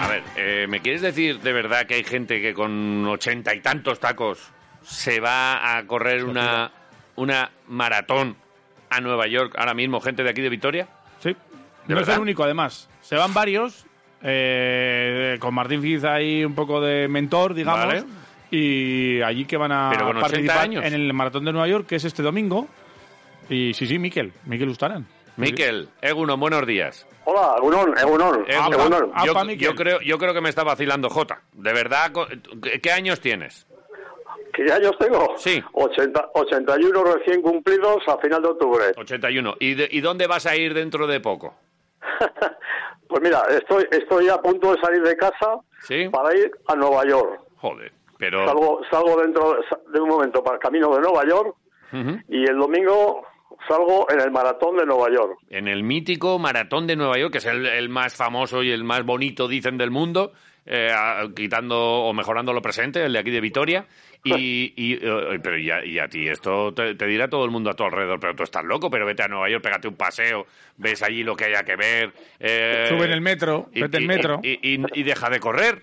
A ver, eh, ¿me quieres decir de verdad que hay gente que con ochenta y tantos tacos se va a correr una, una maratón a Nueva York ahora mismo, gente de aquí de Vitoria? Sí. ¿De no es verdad? el único, además. Se van varios, eh, con Martín Fiz ahí un poco de mentor, digamos. Vale. Y allí que van a Pero con 80 participar años. en el Maratón de Nueva York, que es este domingo. Y sí, sí, Miquel, Miquel Ustaran. Miquel, Egunon, buenos días. Hola, Egunon, Egunon, Egunon, yo, pa, Miquel. yo creo, yo creo que me está vacilando Jota. De verdad, co- ¿qué, qué años tienes? ¿Qué años tengo? Sí. 80, 81 recién cumplidos a final de octubre. 81. ¿Y, de- ¿Y dónde vas a ir dentro de poco? Pues mira, estoy, estoy a punto de salir de casa ¿Sí? para ir a Nueva York. Joder, pero... Salgo, salgo dentro de un momento para el camino de Nueva York y el domingo salgo en el maratón de Nueva York. en el mítico Maratón de Nueva York, que es el, el más famoso y el más bonito, dicen, del mundo, eh, quitando o mejorando lo presente, el de aquí de Vitoria. Y, y, eh, pero y a, y a ti esto te, te dirá todo el mundo a tu alrededor, pero tú estás loco, pero vete a Nueva York, pégate un paseo, ves allí lo que haya que ver. eh, Sube en el metro, y- vete en y- metro. Y, y- y deja de correr.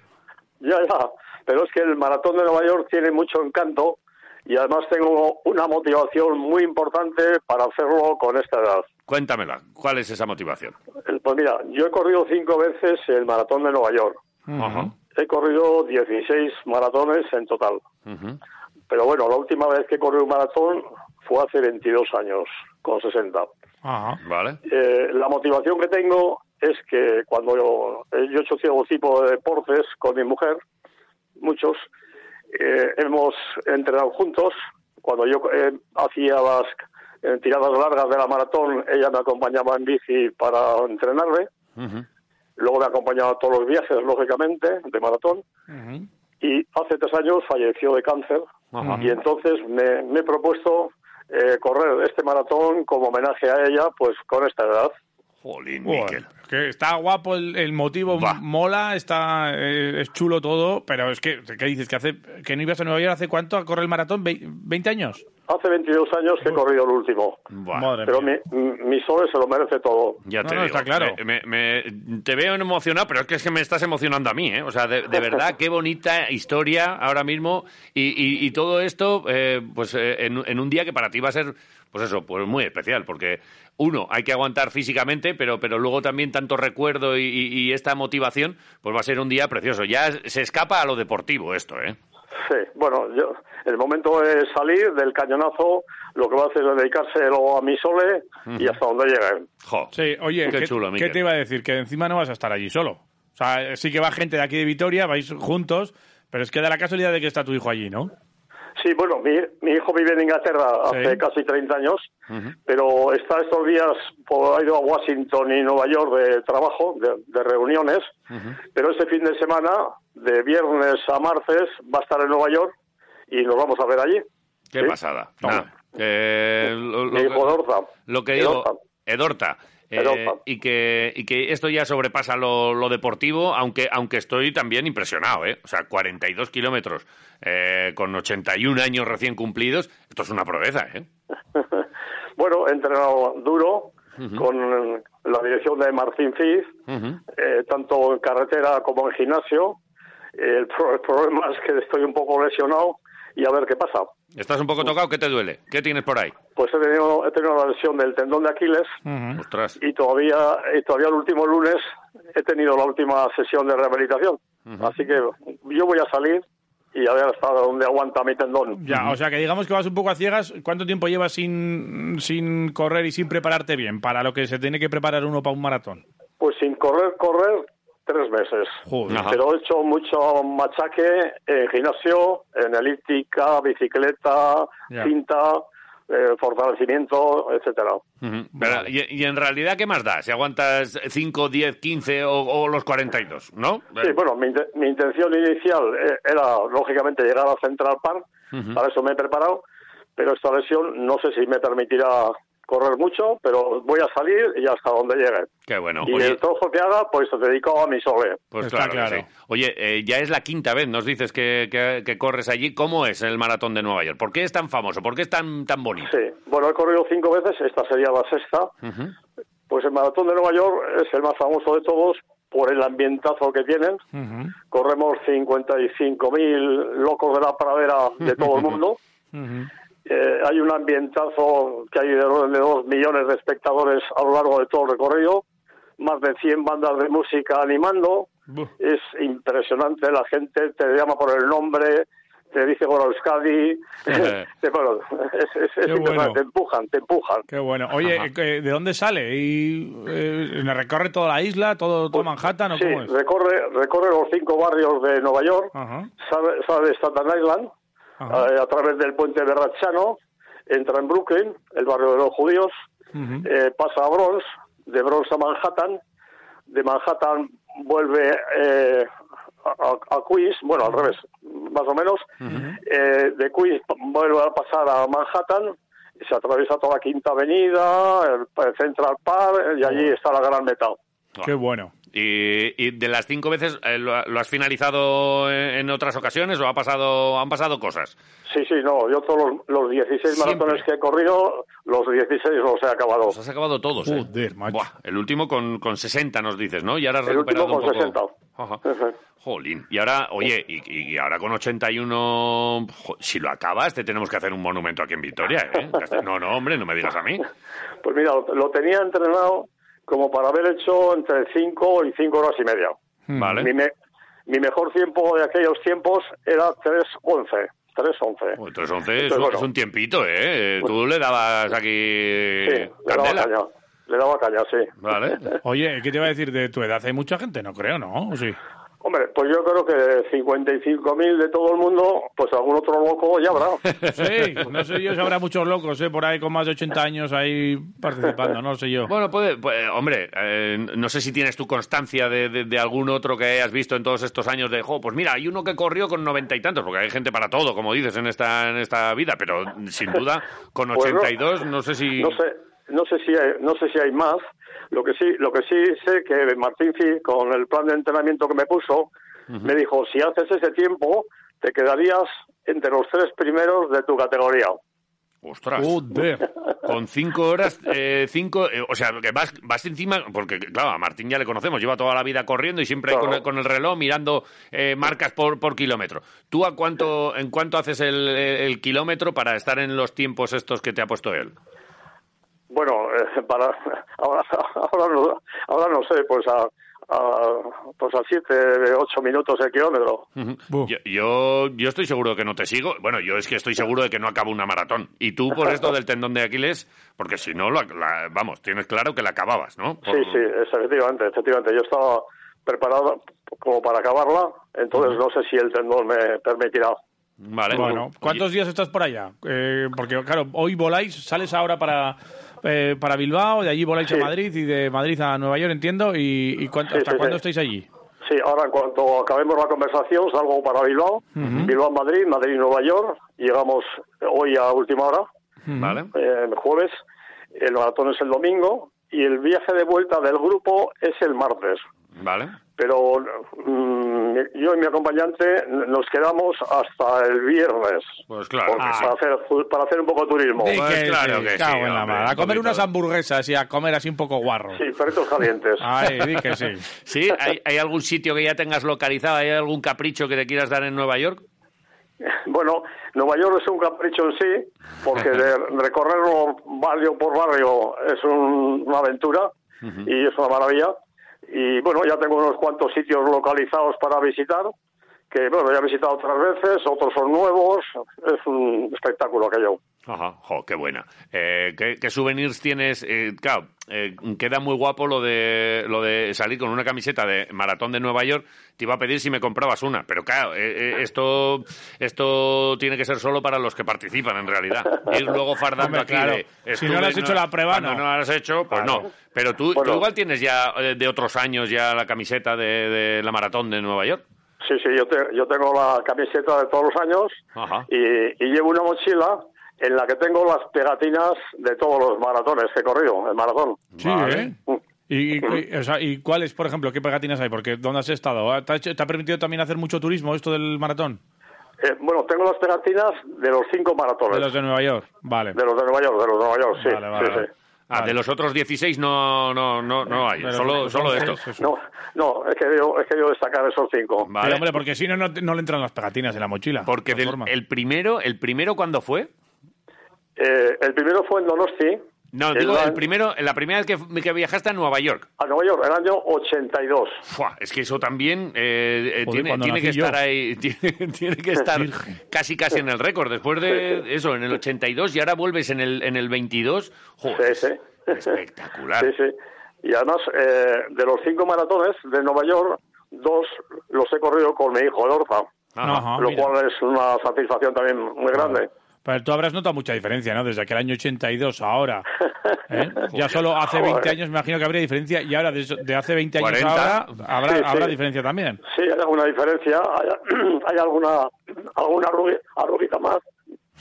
Ya, ya. Pero es que el maratón de Nueva York tiene mucho encanto y además tengo una motivación muy importante para hacerlo con esta edad. Cuéntamela, ¿cuál es esa motivación? El- Pues mira, yo he corrido cinco veces el maratón de Nueva York. Ajá. He corrido 16 maratones en total. Pero bueno, la última vez que corrí un maratón fue hace 22 años, con 60. Ajá. Vale. Eh, la motivación que tengo es que cuando yo, eh, yo he hecho cierto tipo de deportes con mi mujer, muchos, eh, hemos entrenado juntos. Cuando yo eh, hacía las eh, tiradas largas de la maratón, ella me acompañaba en bici para entrenarme. Luego me acompañaba a todos los viajes, lógicamente, de maratón. Y hace tres años falleció de cáncer. Y entonces me, me he propuesto eh, correr este maratón como homenaje a ella, pues con esta edad. Jolín, Miquel. Que está guapo el, el motivo, Va. mola, está eh, es chulo todo, pero es que, ¿qué dices? ¿Que, hace, que no ibas a Nueva York hace cuánto a correr el maratón? ¿Ve- ¿20 años? Hace 22 años que he corrido el último. Madre Pero mía. mi, mi Sole se lo merece todo. Ya No, te no, digo. está claro. Me- me- me- te veo emocionado, pero es que, es que me estás emocionando a mí, ¿eh? O sea, de, de verdad, qué bonita historia ahora mismo y, y- y todo esto, eh, pues eh, en, en un día que para ti va a ser, pues eso, pues muy especial, porque uno, hay que aguantar físicamente, pero, pero luego también tanto recuerdo y, y- y esta motivación, pues va a ser un día precioso. Ya se escapa a lo deportivo esto, ¿eh? Sí, bueno, yo, el momento de salir del cañonazo, lo que va a hacer es dedicárselo a mi Sole y hasta donde llegue. Jo. Sí, oye, Qué ¿qué, chulo, ¿qué te iba a decir? Que encima no vas a estar allí solo. O sea, sí que va gente de aquí de Vitoria, vais juntos, pero es que da la casualidad de que está tu hijo allí, ¿no? Sí, bueno, mi, mi hijo vive en Inglaterra hace Sí. casi 30 años, pero está estos días, pues, ha ido a Washington y Nueva York de trabajo, de, de reuniones, pero este fin de semana, de viernes a martes, va a estar en Nueva York y nos vamos a ver allí. Qué Sí. pasada. Nada, que lo, Mi hijo Dorza. lo que digo, Edorta. Edorta. Eh, y que y que esto ya sobrepasa lo, lo deportivo, aunque aunque estoy también impresionado, ¿eh? O sea, 42 kilómetros eh, con 81 años recién cumplidos, esto es una proeza, ¿eh? Bueno, he entrenado duro con la dirección de Martín Fiz, eh, tanto en carretera como en gimnasio. El, pro- el problema es que estoy un poco lesionado y a ver qué pasa. ¿Estás un poco tocado? ¿Qué te duele? ¿Qué tienes por ahí? Pues he tenido, he tenido una lesión del tendón de Aquiles Ostras. y todavía, y todavía el último lunes he tenido la última sesión de rehabilitación. Así que yo voy a salir y a ver hasta dónde aguanta mi tendón. Ya, o sea, que digamos que vas un poco a ciegas. ¿Cuánto tiempo llevas sin, sin correr y sin prepararte bien para lo que se tiene que preparar uno para un maratón? Pues sin correr, correr, tres meses. Joder. Pero he hecho mucho machaque en gimnasio, en elíptica, bicicleta, Ya. cinta, eh, fortalecimiento, etcétera. Y, y en realidad qué más da? Si aguantas 5, 10, 15 o, o los 42, ¿no? Sí, bueno, mi, inte- mi intención inicial eh, era, lógicamente, llegar a Central Park, para eso me he preparado, pero esta lesión no sé si me permitirá correr mucho, pero voy a salir y hasta donde llegue. Qué bueno. y Oye, el trozo que haga, pues te dedico a mi sole. pues Está claro, que claro. sí. Oye, eh, ya es la quinta vez, nos dices que, que- que corres allí. ¿Cómo es el maratón de Nueva York? ¿Por qué es tan famoso? ¿Por qué es tan, tan bonito? Sí, bueno, he corrido cinco veces, esta sería la sexta. Pues el maratón de Nueva York es el más famoso de todos por el ambientazo que tienen. Ujú, Corremos 55.000 locos de la pradera de todo el mundo. ujú. Eh, hay un ambientazo que hay de, de dos millones de espectadores a lo largo de todo el recorrido, más de 100 bandas de música animando. Buh. Es impresionante, la gente te llama por el nombre, te dice con Euskadi, te, bueno, es, es- bueno. te empujan, te empujan. Qué bueno. Oye, Ajá. eh, ¿de dónde sale? ¿Y eh, recorre toda la isla, todo, todo Manhattan o Sí, cómo es? recorre, recorre los cinco barrios de Nueva York, Ajá. sale, sale de Staten Island, Eh, a través del puente Berrachano, entra en Brooklyn, el barrio de los judíos, eh, pasa a Bronx, de Bronx a Manhattan, de Manhattan vuelve eh, a, a- Queens, bueno, al revés, más o menos, eh, de Queens vuelve a pasar a Manhattan, se atraviesa toda la Quinta Avenida, el, el Central Park, y allí está la Gran Meta. Qué bueno. Y, y de las cinco veces, eh, ¿lo, lo has finalizado en, en otras ocasiones o ha pasado, han pasado cosas? Sí, sí, no, yo todos los, los 16 Siempre. maratones que he corrido, los 16 los he acabado. Los has acabado todos, ¿eh? Joder, macho. Buah, el último con, con 60 nos dices, ¿no? Y ahora has El último recuperado con un poco... 60. Ajá. Ujú. Jolín. Y ahora, oye, y, y ahora con 81, jo, si lo acabas, te tenemos que hacer un monumento aquí en Vitoria, ¿eh? No, no, hombre, no me digas a mí. Pues mira, lo, lo tenía entrenado como para haber hecho entre 5 y 5 horas y media. Vale. Mi, me- mi mejor tiempo de aquellos tiempos era 3.11. 3.11. Pues 311 es, bueno. es un tiempito, ¿eh? Tú le dabas aquí Sí, le daba caña. Le daba caña, sí. Vale. Oye, ¿qué te iba a decir de tu edad? ¿Hay mucha gente? No creo, ¿no? ¿O sí? Hombre, pues yo creo que 55.000 de todo el mundo, pues algún otro loco ya habrá. Sí, no sé yo si habrá muchos locos, ¿eh? Por ahí con más de 80 años ahí participando, no sé yo. Bueno, puede, puede- hombre, eh, no sé si tienes tu constancia de, de- de algún otro que hayas visto en todos estos años de, jo, pues mira, hay uno que corrió con noventa y tantos, porque hay gente para todo, como dices, en esta, en esta vida, pero sin duda, con Pues no. 82, no sé si... No sé, no sé si hay, no sé si hay más. Lo que sí, lo que sí sé que Martín con el plan de entrenamiento que me puso, me dijo si haces ese tiempo te quedarías entre los tres primeros de tu categoría. Ostras. Joder. Con cinco horas, eh, cinco, eh, o sea, que vas, vas encima, porque claro, a Martín ya le conocemos, lleva toda la vida corriendo y siempre Claro. con, el, con el reloj mirando eh, marcas por, por kilómetro. ¿Tú a cuánto, en cuánto haces el, el kilómetro para estar en los tiempos estos que te ha puesto él? Bueno, eh, para ahora, ahora, no, ahora no sé, pues a, a, pues a siete, ocho minutos el kilómetro. Yo, yo, yo estoy seguro de que no te sigo. Bueno, yo es que estoy seguro de que no acabo una maratón. Y tú por esto del tendón de Aquiles, porque si no, la- la- vamos, tienes claro que la acababas, ¿no? Por- Sí, sí, efectivamente, efectivamente. Yo estaba preparado como para acabarla, entonces no sé si el tendón me permitirá. Vale. Bueno, ¿cuántos días estás por allá? Eh, porque, claro, hoy voláis, sales ahora para, eh, para Bilbao, de allí voláis a. Madrid y de Madrid a Nueva York, entiendo. ¿Y, y cuánto- Sí, hasta sí, cuándo sí. estáis allí? Sí, ahora en cuanto acabemos la conversación salgo para Bilbao, Bilbao Madrid, Madrid Nueva York, llegamos hoy a última hora, Vale. eh, jueves, el maratón es el domingo y el viaje de vuelta del grupo es el martes. Vale. Pero mm, yo y mi acompañante nos quedamos hasta el viernes. Pues claro para, hacer, para hacer un poco de turismo. Sí, Pues que claro sí, que cago sí, en la hombre, mar. A comer unas hamburguesas y a comer así un poco guarro. Sí, perritos calientes. Ay, di que sí. ¿Sí? ¿Hay, hay algún sitio que ya tengas localizado? ¿Hay algún capricho que te quieras dar en Nueva York? Bueno, Nueva York es un capricho en sí, porque de recorrerlo barrio por barrio es un- una aventura y es una maravilla. Y bueno, ya tengo unos cuantos sitios localizados para visitar, que bueno, ya he visitado otras veces, otros son nuevos, es un espectáculo aquello. Ajá, jo, qué buena. Eh, ¿qué, qué souvenirs tienes? Eh, claro, eh, queda muy guapo lo de lo de salir con una camiseta de maratón de Nueva York. Te iba a pedir si me comprabas una, pero claro, eh, eh, esto esto tiene que ser solo para los que participan en realidad. Ir luego fardando Hombre, aquí claro. de, Si no estuve has hecho la prueba, no. no la has hecho, pues Claro. no. Pero tú, tú igual tienes ya de otros años ya la camiseta de, de la maratón de Nueva York. Sí, sí, yo, te- yo tengo la camiseta de todos los años Ajá. y, y llevo una mochila en la que tengo las pegatinas de todos los maratones que he corrido, el maratón. Sí, Vale. ¿eh? ¿Y, y- o sea, ¿Y cuáles, por ejemplo, qué pegatinas hay? Porque ¿dónde has estado? ¿Te ha, hecho- te ha permitido también hacer mucho turismo esto del maratón? Eh, bueno, tengo las pegatinas de los cinco maratones. De los de Nueva York. Vale. De los de Nueva York, de los de Nueva York, sí. Vale, vale, sí, vale. sí. Ah, Vale. de los otros 16 no, no, no, no hay, Pero solo, solo seis, esto. eso. No, no, es que yo, es que yo destacar esos cinco. Vale. Pero, hombre, porque si no, no, no le entran las pegatinas en la mochila. Porque del- el primero, el primero ¿cuándo fue? Eh, el primero fue en Donosti, No, El digo, año- el primero, la primera vez que, que viajaste a Nueva York. a Nueva York, el año 82. Fua, es que eso también eh, Joder, tiene, que yo. estar ahí, tiene, tiene que estar Virgen. casi casi en el récord. Después de eso, en el 82 y ahora vuelves en el, en el 22. Joder, Sí, sí. espectacular. Sí, sí. Y además, eh, de los cinco maratones de Nueva York, dos los he corrido con mi hijo, el Orza, Ajá. Ajá, lo mira. cual es una satisfacción también muy grande. Pero tú habrás notado mucha diferencia, ¿no? Desde aquel año 82 a ahora. ¿eh? Ya solo hace 20 Joder. años me imagino que habría diferencia y ahora de, eso- de hace 20 años 40. ahora habrá, Sí, sí. habrá diferencia también. Sí, hay alguna diferencia, hay, hay alguna, alguna arruguita más,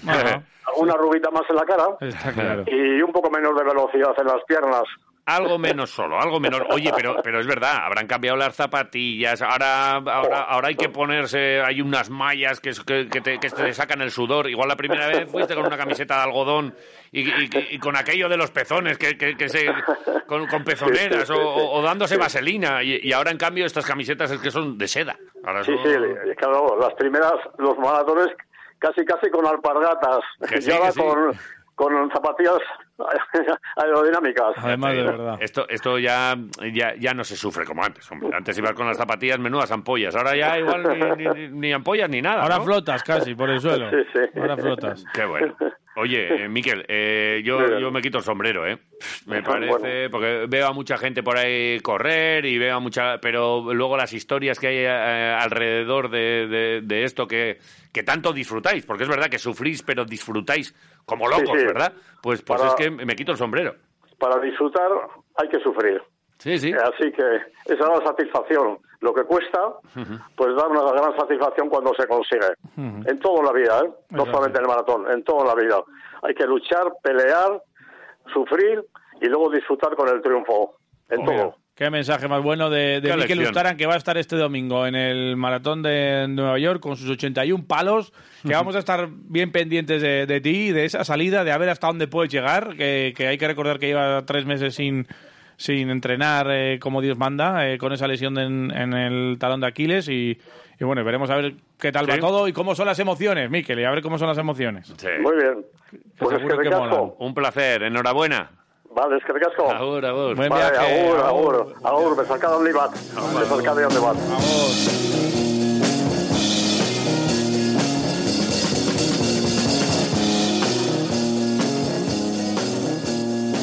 Ajá. alguna arruguita más en la cara Está claro. y un poco menos de velocidad en las piernas. Algo menos solo, algo menos. Oye, pero, pero es verdad, habrán cambiado las zapatillas. Ahora, ahora, ahora hay que ponerse, hay unas mallas que, que, que te, que te sacan el sudor. Igual la primera vez fuiste con una camiseta de algodón y, y- y con aquello de los pezones, que, que, que se, con, con pezoneras o, o- dándose vaselina. Y, y ahora, en cambio, estas camisetas es que son de seda. Ahora Sí, son- sí, claro, las primeras, los maratones casi casi con alpargatas Que sí, y ahora que sí. con, con zapatillas aerodinámicas. Además, de verdad. Esto, esto ya, ya, ya no se sufre como antes, hombre. Antes ibas con las zapatillas menudas ampollas. Ahora ya igual ni, ni- ni ampollas ni nada. Ahora ¿no? flotas casi por el suelo. Sí, sí. Ahora flotas. Qué bueno. Oye, eh, Miquel, eh, yo, yo me quito el sombrero, ¿eh? Me Bueno. parece, porque veo a mucha gente por ahí correr y veo a mucha, pero luego las historias que hay eh, alrededor de, de- de esto que, que tanto disfrutáis, porque es verdad que sufrís, pero disfrutáis como locos, Sí, sí. ¿verdad? Pues, pues Para- es que me quito el sombrero. Para disfrutar hay que sufrir. Sí, sí. Así que esa es la satisfacción. Lo que cuesta, pues da una gran satisfacción cuando se consigue. En toda la vida, ¿eh? no solamente en el maratón, en toda la vida. Hay que luchar, pelear, sufrir y luego disfrutar con el triunfo. En todo. Qué mensaje más bueno de, de Mikel. Ustaran, que va a estar este domingo en el maratón de Nueva York con sus 81 palos, que vamos a estar bien pendientes de, de ti, de esa salida, de a ver hasta dónde puedes llegar, que, que hay que recordar que lleva tres meses sin, sin entrenar eh, como Dios manda, eh, con esa lesión en, en el talón de Aquiles y, y bueno, veremos a ver qué tal va Sí. todo y cómo son las emociones, Mikel, y a ver cómo son las emociones. Sí. Muy bien. Pues es que. Un placer, enhorabuena. Vale, es que recasco. Agur, agur. Buen Vale, viaje. agur, agur. agur, agur, besarkada handi bat. Besarkada handi bat. Vamos.